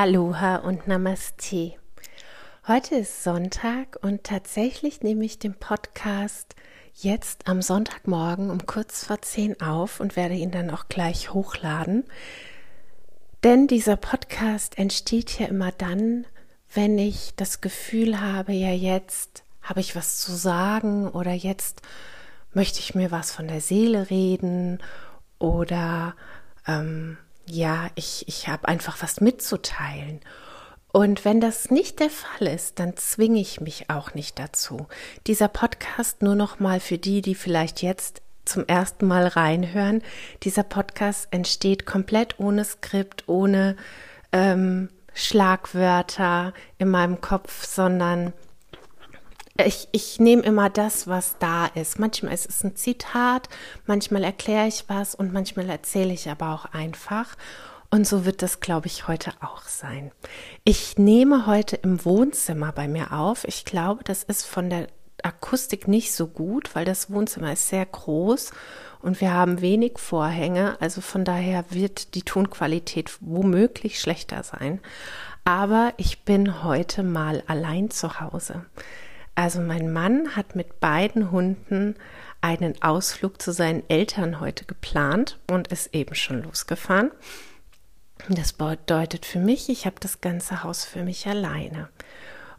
Aloha und Namaste. Heute ist Sonntag und tatsächlich nehme ich den Podcast jetzt am Sonntagmorgen um kurz vor zehn auf und werde ihn dann auch gleich hochladen. Denn dieser Podcast entsteht ja immer dann, wenn ich das Gefühl habe, ja jetzt habe ich was zu sagen oder jetzt möchte ich mir was von der Seele reden oder ähm, ja, ich, ich habe einfach was mitzuteilen. Und wenn das nicht der Fall ist, dann zwinge ich mich auch nicht dazu. Dieser Podcast nur noch mal für die, die vielleicht jetzt zum ersten Mal reinhören. Dieser Podcast entsteht komplett ohne Skript, ohne ähm, Schlagwörter in meinem Kopf, sondern ich, ich nehme immer das, was da ist. Manchmal ist es ein Zitat, manchmal erkläre ich was und manchmal erzähle ich aber auch einfach. Und so wird das, glaube ich, heute auch sein. Ich nehme heute im Wohnzimmer bei mir auf. Ich glaube, das ist von der Akustik nicht so gut, weil das Wohnzimmer ist sehr groß und wir haben wenig Vorhänge. Also von daher wird die Tonqualität womöglich schlechter sein. Aber ich bin heute mal allein zu Hause. Also mein Mann hat mit beiden Hunden einen Ausflug zu seinen Eltern heute geplant und ist eben schon losgefahren. Das bedeutet für mich, ich habe das ganze Haus für mich alleine.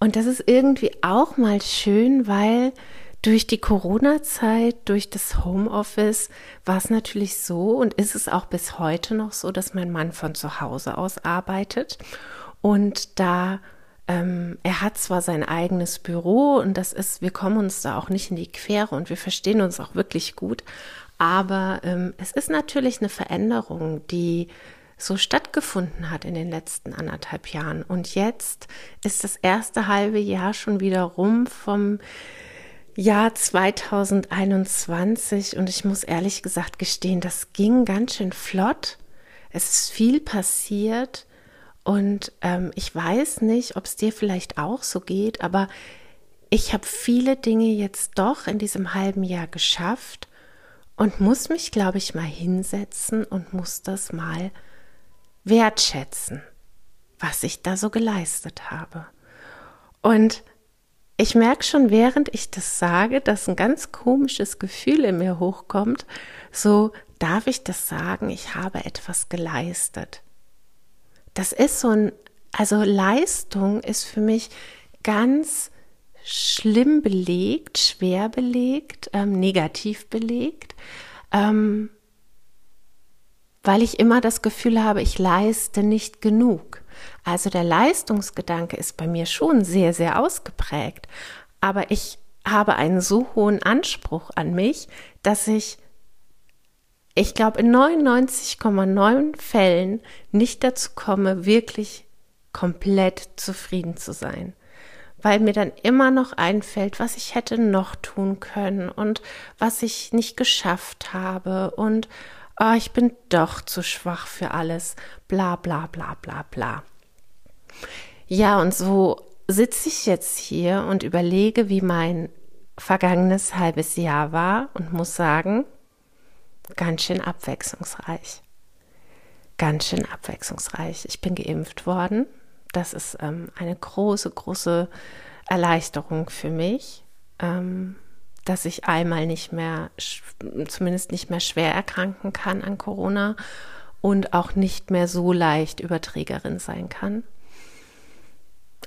Und das ist irgendwie auch mal schön, weil durch die Corona-Zeit, durch das Homeoffice war es natürlich so und ist es auch bis heute noch so, dass mein Mann von zu Hause aus arbeitet. Und da ähm, er hat zwar sein eigenes Büro und das ist, wir kommen uns da auch nicht in die Quere und wir verstehen uns auch wirklich gut, aber ähm, es ist natürlich eine Veränderung, die so stattgefunden hat in den letzten anderthalb Jahren. Und jetzt ist das erste halbe Jahr schon wieder rum vom Jahr 2021 und ich muss ehrlich gesagt gestehen, das ging ganz schön flott. Es ist viel passiert und ähm, ich weiß nicht, ob es dir vielleicht auch so geht, aber ich habe viele Dinge jetzt doch in diesem halben Jahr geschafft und muss mich, glaube ich, mal hinsetzen und muss das mal wertschätzen, was ich da so geleistet habe. Und ich merke schon, während ich das sage, dass ein ganz komisches Gefühl in mir hochkommt. So darf ich das sagen, ich habe etwas geleistet das ist so ein, also Leistung ist für mich ganz schlimm belegt, schwer belegt, ähm, negativ belegt, ähm, weil ich immer das Gefühl habe, ich leiste nicht genug. Also der Leistungsgedanke ist bei mir schon sehr, sehr ausgeprägt, aber ich habe einen so hohen Anspruch an mich, dass ich ich glaube, in 99,9 Fällen nicht dazu komme, wirklich komplett zufrieden zu sein. Weil mir dann immer noch einfällt, was ich hätte noch tun können und was ich nicht geschafft habe und oh, ich bin doch zu schwach für alles, bla bla bla bla bla. Ja, und so sitze ich jetzt hier und überlege, wie mein vergangenes halbes Jahr war und muss sagen, ganz schön abwechslungsreich. Ganz schön abwechslungsreich. Ich bin geimpft worden. Das ist ähm, eine große, große Erleichterung für mich, ähm, dass ich einmal nicht mehr, zumindest nicht mehr schwer erkranken kann an Corona und auch nicht mehr so leicht Überträgerin sein kann.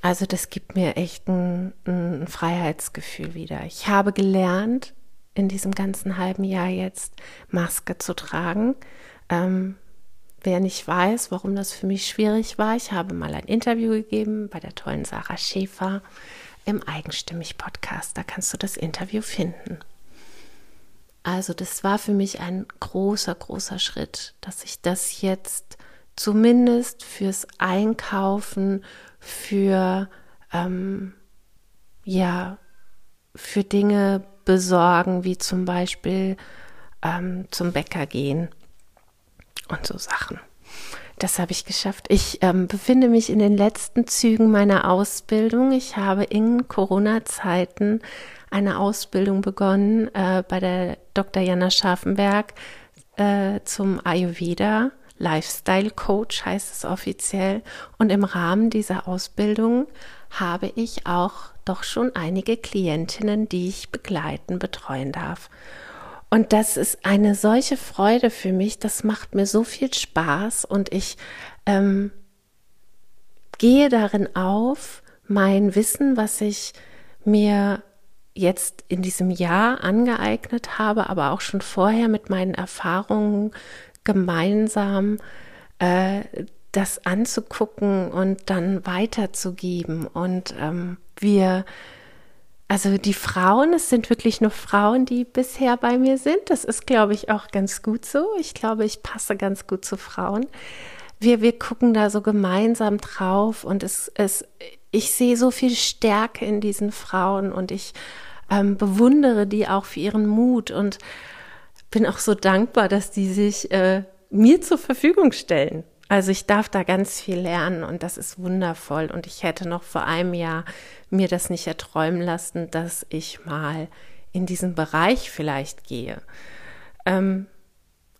Also das gibt mir echt ein, ein Freiheitsgefühl wieder. Ich habe gelernt, in diesem ganzen halben Jahr jetzt Maske zu tragen. Ähm, wer nicht weiß, warum das für mich schwierig war, ich habe mal ein Interview gegeben bei der tollen Sarah Schäfer im Eigenstimmig-Podcast. Da kannst du das Interview finden. Also das war für mich ein großer, großer Schritt, dass ich das jetzt zumindest fürs Einkaufen, für ähm, ja, für Dinge besorgen, wie zum Beispiel ähm, zum Bäcker gehen und so Sachen. Das habe ich geschafft. Ich ähm, befinde mich in den letzten Zügen meiner Ausbildung. Ich habe in Corona-Zeiten eine Ausbildung begonnen äh, bei der Dr. Jana Scharfenberg äh, zum Ayurveda Lifestyle Coach heißt es offiziell. Und im Rahmen dieser Ausbildung habe ich auch doch schon einige Klientinnen, die ich begleiten, betreuen darf. Und das ist eine solche Freude für mich, das macht mir so viel Spaß und ich ähm, gehe darin auf, mein Wissen, was ich mir jetzt in diesem Jahr angeeignet habe, aber auch schon vorher mit meinen Erfahrungen gemeinsam äh, das anzugucken und dann weiterzugeben. Und ähm, wir, also die Frauen, es sind wirklich nur Frauen, die bisher bei mir sind. Das ist, glaube ich, auch ganz gut so. Ich glaube, ich passe ganz gut zu Frauen. Wir, wir gucken da so gemeinsam drauf und es, es, ich sehe so viel Stärke in diesen Frauen und ich ähm, bewundere die auch für ihren Mut und bin auch so dankbar, dass die sich äh, mir zur Verfügung stellen. Also ich darf da ganz viel lernen und das ist wundervoll. Und ich hätte noch vor einem Jahr mir das nicht erträumen lassen, dass ich mal in diesen Bereich vielleicht gehe. Ähm,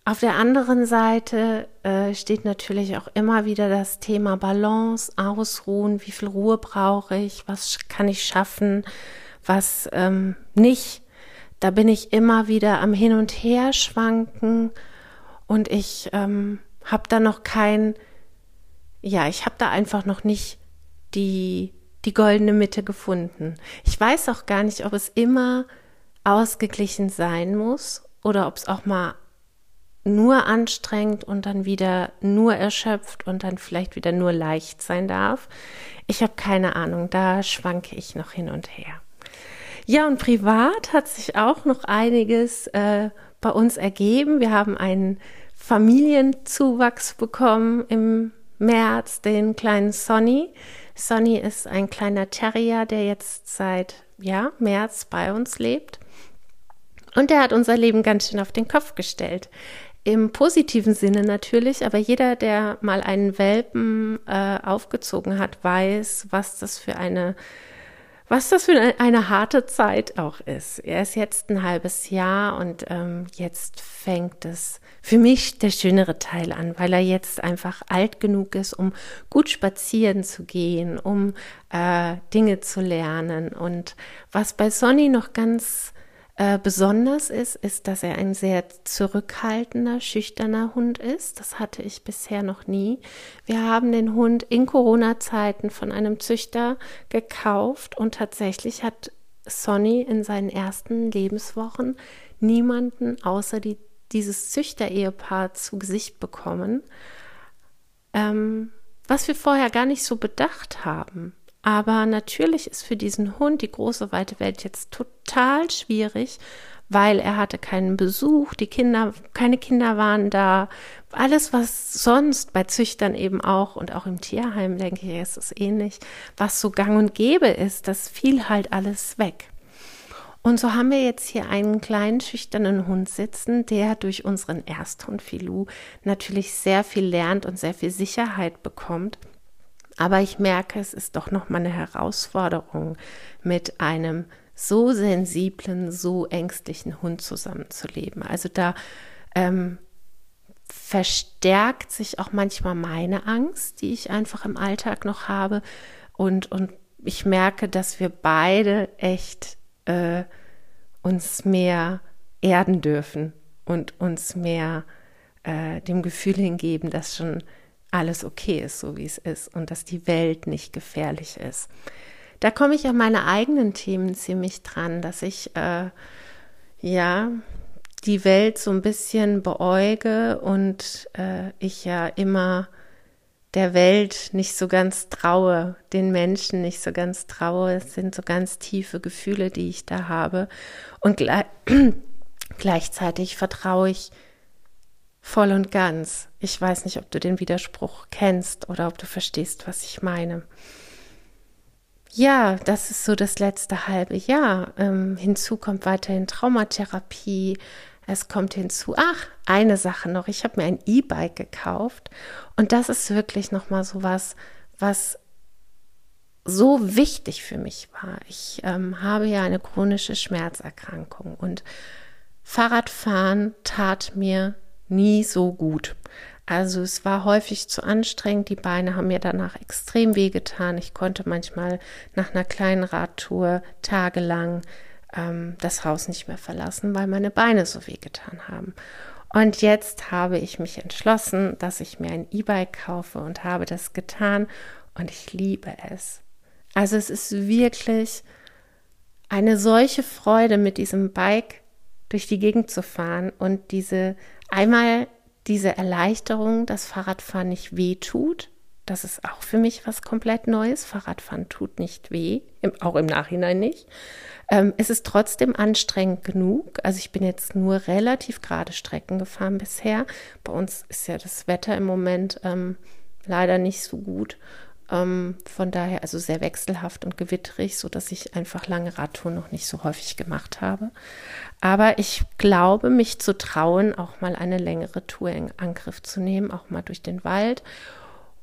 auf der anderen Seite äh, steht natürlich auch immer wieder das Thema Balance, Ausruhen, wie viel Ruhe brauche ich, was kann ich schaffen, was ähm, nicht. Da bin ich immer wieder am Hin und Her schwanken und ich ähm, habe da noch kein, ja, ich habe da einfach noch nicht die, die goldene Mitte gefunden. Ich weiß auch gar nicht, ob es immer ausgeglichen sein muss oder ob es auch mal nur anstrengend und dann wieder nur erschöpft und dann vielleicht wieder nur leicht sein darf. Ich habe keine Ahnung, da schwanke ich noch hin und her. Ja, und privat hat sich auch noch einiges äh, bei uns ergeben. Wir haben einen Familienzuwachs bekommen im März, den kleinen Sonny. Sonny ist ein kleiner Terrier, der jetzt seit ja, März bei uns lebt. Und der hat unser Leben ganz schön auf den Kopf gestellt. Im positiven Sinne natürlich, aber jeder, der mal einen Welpen äh, aufgezogen hat, weiß, was das für eine was das für eine, harte Zeit auch ist. Er ist jetzt ein halbes Jahr und ähm, jetzt fängt es für mich der schönere Teil an, weil er jetzt einfach alt genug ist, um gut spazieren zu gehen, um äh, Dinge zu lernen. Und was bei Sonny noch ganz äh, besonders ist, ist, dass er ein sehr zurückhaltender, schüchterner Hund ist. Das hatte ich bisher noch nie. Wir haben den Hund in Corona-Zeiten von einem Züchter gekauft und tatsächlich hat Sonny in seinen ersten Lebenswochen niemanden außer die, dieses Züchter-Ehepaar zu Gesicht bekommen, ähm, was wir vorher gar nicht so bedacht haben. Aber natürlich ist für diesen Hund die große weite Welt jetzt total schwierig, weil er hatte keinen Besuch, die Kinder, keine Kinder waren da. Alles, was sonst bei Züchtern eben auch und auch im Tierheim, denke ich, ist es ähnlich, was so gang und gäbe ist, das fiel halt alles weg. Und so haben wir jetzt hier einen kleinen schüchternen Hund sitzen, der durch unseren Ersthund Filou natürlich sehr viel lernt und sehr viel Sicherheit bekommt. Aber ich merke, es ist doch noch mal eine Herausforderung, mit einem so sensiblen, so ängstlichen Hund zusammenzuleben. Also da ähm, verstärkt sich auch manchmal meine Angst, die ich einfach im Alltag noch habe. Und, und ich merke, dass wir beide echt äh, uns mehr erden dürfen und uns mehr äh, dem Gefühl hingeben, dass schon alles okay ist, so wie es ist und dass die Welt nicht gefährlich ist. Da komme ich an meine eigenen Themen ziemlich dran, dass ich äh, ja die Welt so ein bisschen beäuge und äh, ich ja immer der Welt nicht so ganz traue, den Menschen nicht so ganz traue. Es sind so ganz tiefe Gefühle, die ich da habe. Und gleich, gleichzeitig vertraue ich voll und ganz. Ich weiß nicht, ob du den Widerspruch kennst oder ob du verstehst, was ich meine. Ja, das ist so das letzte halbe Jahr. Ähm, hinzu kommt weiterhin Traumatherapie. Es kommt hinzu, ach, eine Sache noch. Ich habe mir ein E-Bike gekauft und das ist wirklich noch mal so was, was so wichtig für mich war. Ich ähm, habe ja eine chronische Schmerzerkrankung und Fahrradfahren tat mir nie so gut. Also es war häufig zu anstrengend. Die Beine haben mir danach extrem wehgetan. Ich konnte manchmal nach einer kleinen Radtour tagelang ähm, das Haus nicht mehr verlassen, weil meine Beine so wehgetan haben. Und jetzt habe ich mich entschlossen, dass ich mir ein E-Bike kaufe und habe das getan und ich liebe es. Also es ist wirklich eine solche Freude, mit diesem Bike durch die Gegend zu fahren und diese einmal diese Erleichterung, dass Fahrradfahren nicht weh tut. Das ist auch für mich was komplett Neues. Fahrradfahren tut nicht weh, auch im Nachhinein nicht. Ähm, es ist trotzdem anstrengend genug. Also ich bin jetzt nur relativ gerade Strecken gefahren bisher. Bei uns ist ja das Wetter im Moment ähm, leider nicht so gut. Ähm, von daher also sehr wechselhaft und gewitterig, so dass ich einfach lange Radtouren noch nicht so häufig gemacht habe. Aber ich glaube, mich zu trauen, auch mal eine längere Tour in Angriff zu nehmen, auch mal durch den Wald.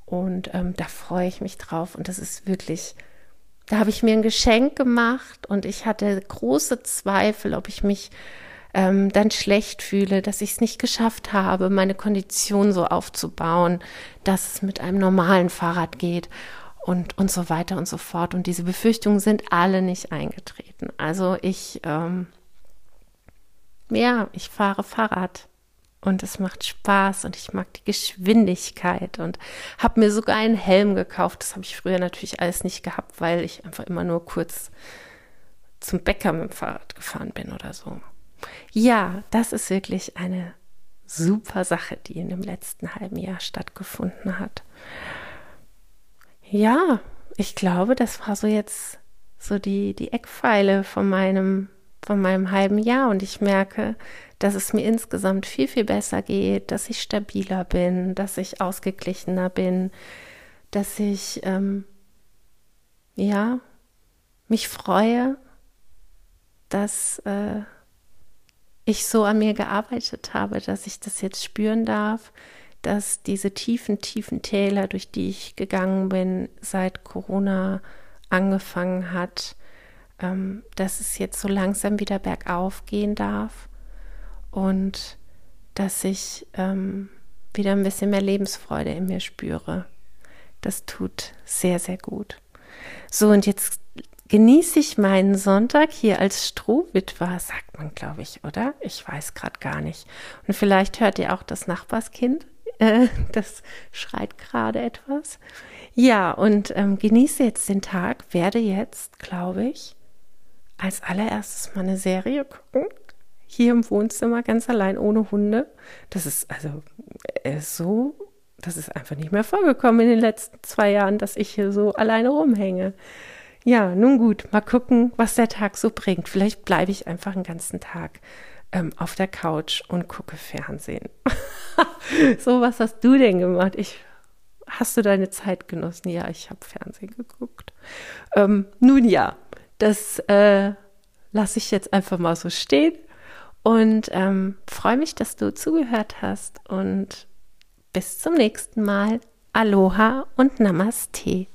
Und ähm, da freue ich mich drauf. Und das ist wirklich, da habe ich mir ein Geschenk gemacht und ich hatte große Zweifel, ob ich mich ähm, dann schlecht fühle, dass ich es nicht geschafft habe, meine Kondition so aufzubauen, dass es mit einem normalen Fahrrad geht und, und so weiter und so fort. Und diese Befürchtungen sind alle nicht eingetreten. Also ich, ähm, ja, ich fahre Fahrrad und es macht Spaß und ich mag die Geschwindigkeit und habe mir sogar einen Helm gekauft. Das habe ich früher natürlich alles nicht gehabt, weil ich einfach immer nur kurz zum Bäcker mit dem Fahrrad gefahren bin oder so. Ja, das ist wirklich eine super Sache, die in dem letzten halben Jahr stattgefunden hat. Ja, ich glaube, das war so jetzt so die, die Eckpfeile von meinem, von meinem halben Jahr und ich merke, dass es mir insgesamt viel, viel besser geht, dass ich stabiler bin, dass ich ausgeglichener bin, dass ich, ähm, ja, mich freue, dass, äh, ich so an mir gearbeitet habe, dass ich das jetzt spüren darf, dass diese tiefen, tiefen Täler, durch die ich gegangen bin, seit Corona angefangen hat, ähm, dass es jetzt so langsam wieder bergauf gehen darf und dass ich ähm, wieder ein bisschen mehr Lebensfreude in mir spüre. Das tut sehr, sehr gut. So, und jetzt genieße ich meinen Sonntag hier als Strohwitwer, sagt man, glaube ich, oder? Ich weiß gerade gar nicht. Und vielleicht hört ihr auch das Nachbarskind, äh, das schreit gerade etwas. Ja, und ähm, genieße jetzt den Tag, werde jetzt, glaube ich, als allererstes mal eine Serie gucken. Hier im Wohnzimmer, ganz allein, ohne Hunde. Das ist also äh, so, das ist einfach nicht mehr vorgekommen in den letzten zwei Jahren, dass ich hier so alleine rumhänge. Ja, nun gut, mal gucken, was der Tag so bringt. Vielleicht bleibe ich einfach einen ganzen Tag ähm, auf der Couch und gucke Fernsehen. so, was hast du denn gemacht? Ich, hast du deine Zeit genossen? Ja, ich habe Fernsehen geguckt. Ähm, nun ja, das äh, lasse ich jetzt einfach mal so stehen und ähm, freue mich, dass du zugehört hast und bis zum nächsten Mal. Aloha und Namaste.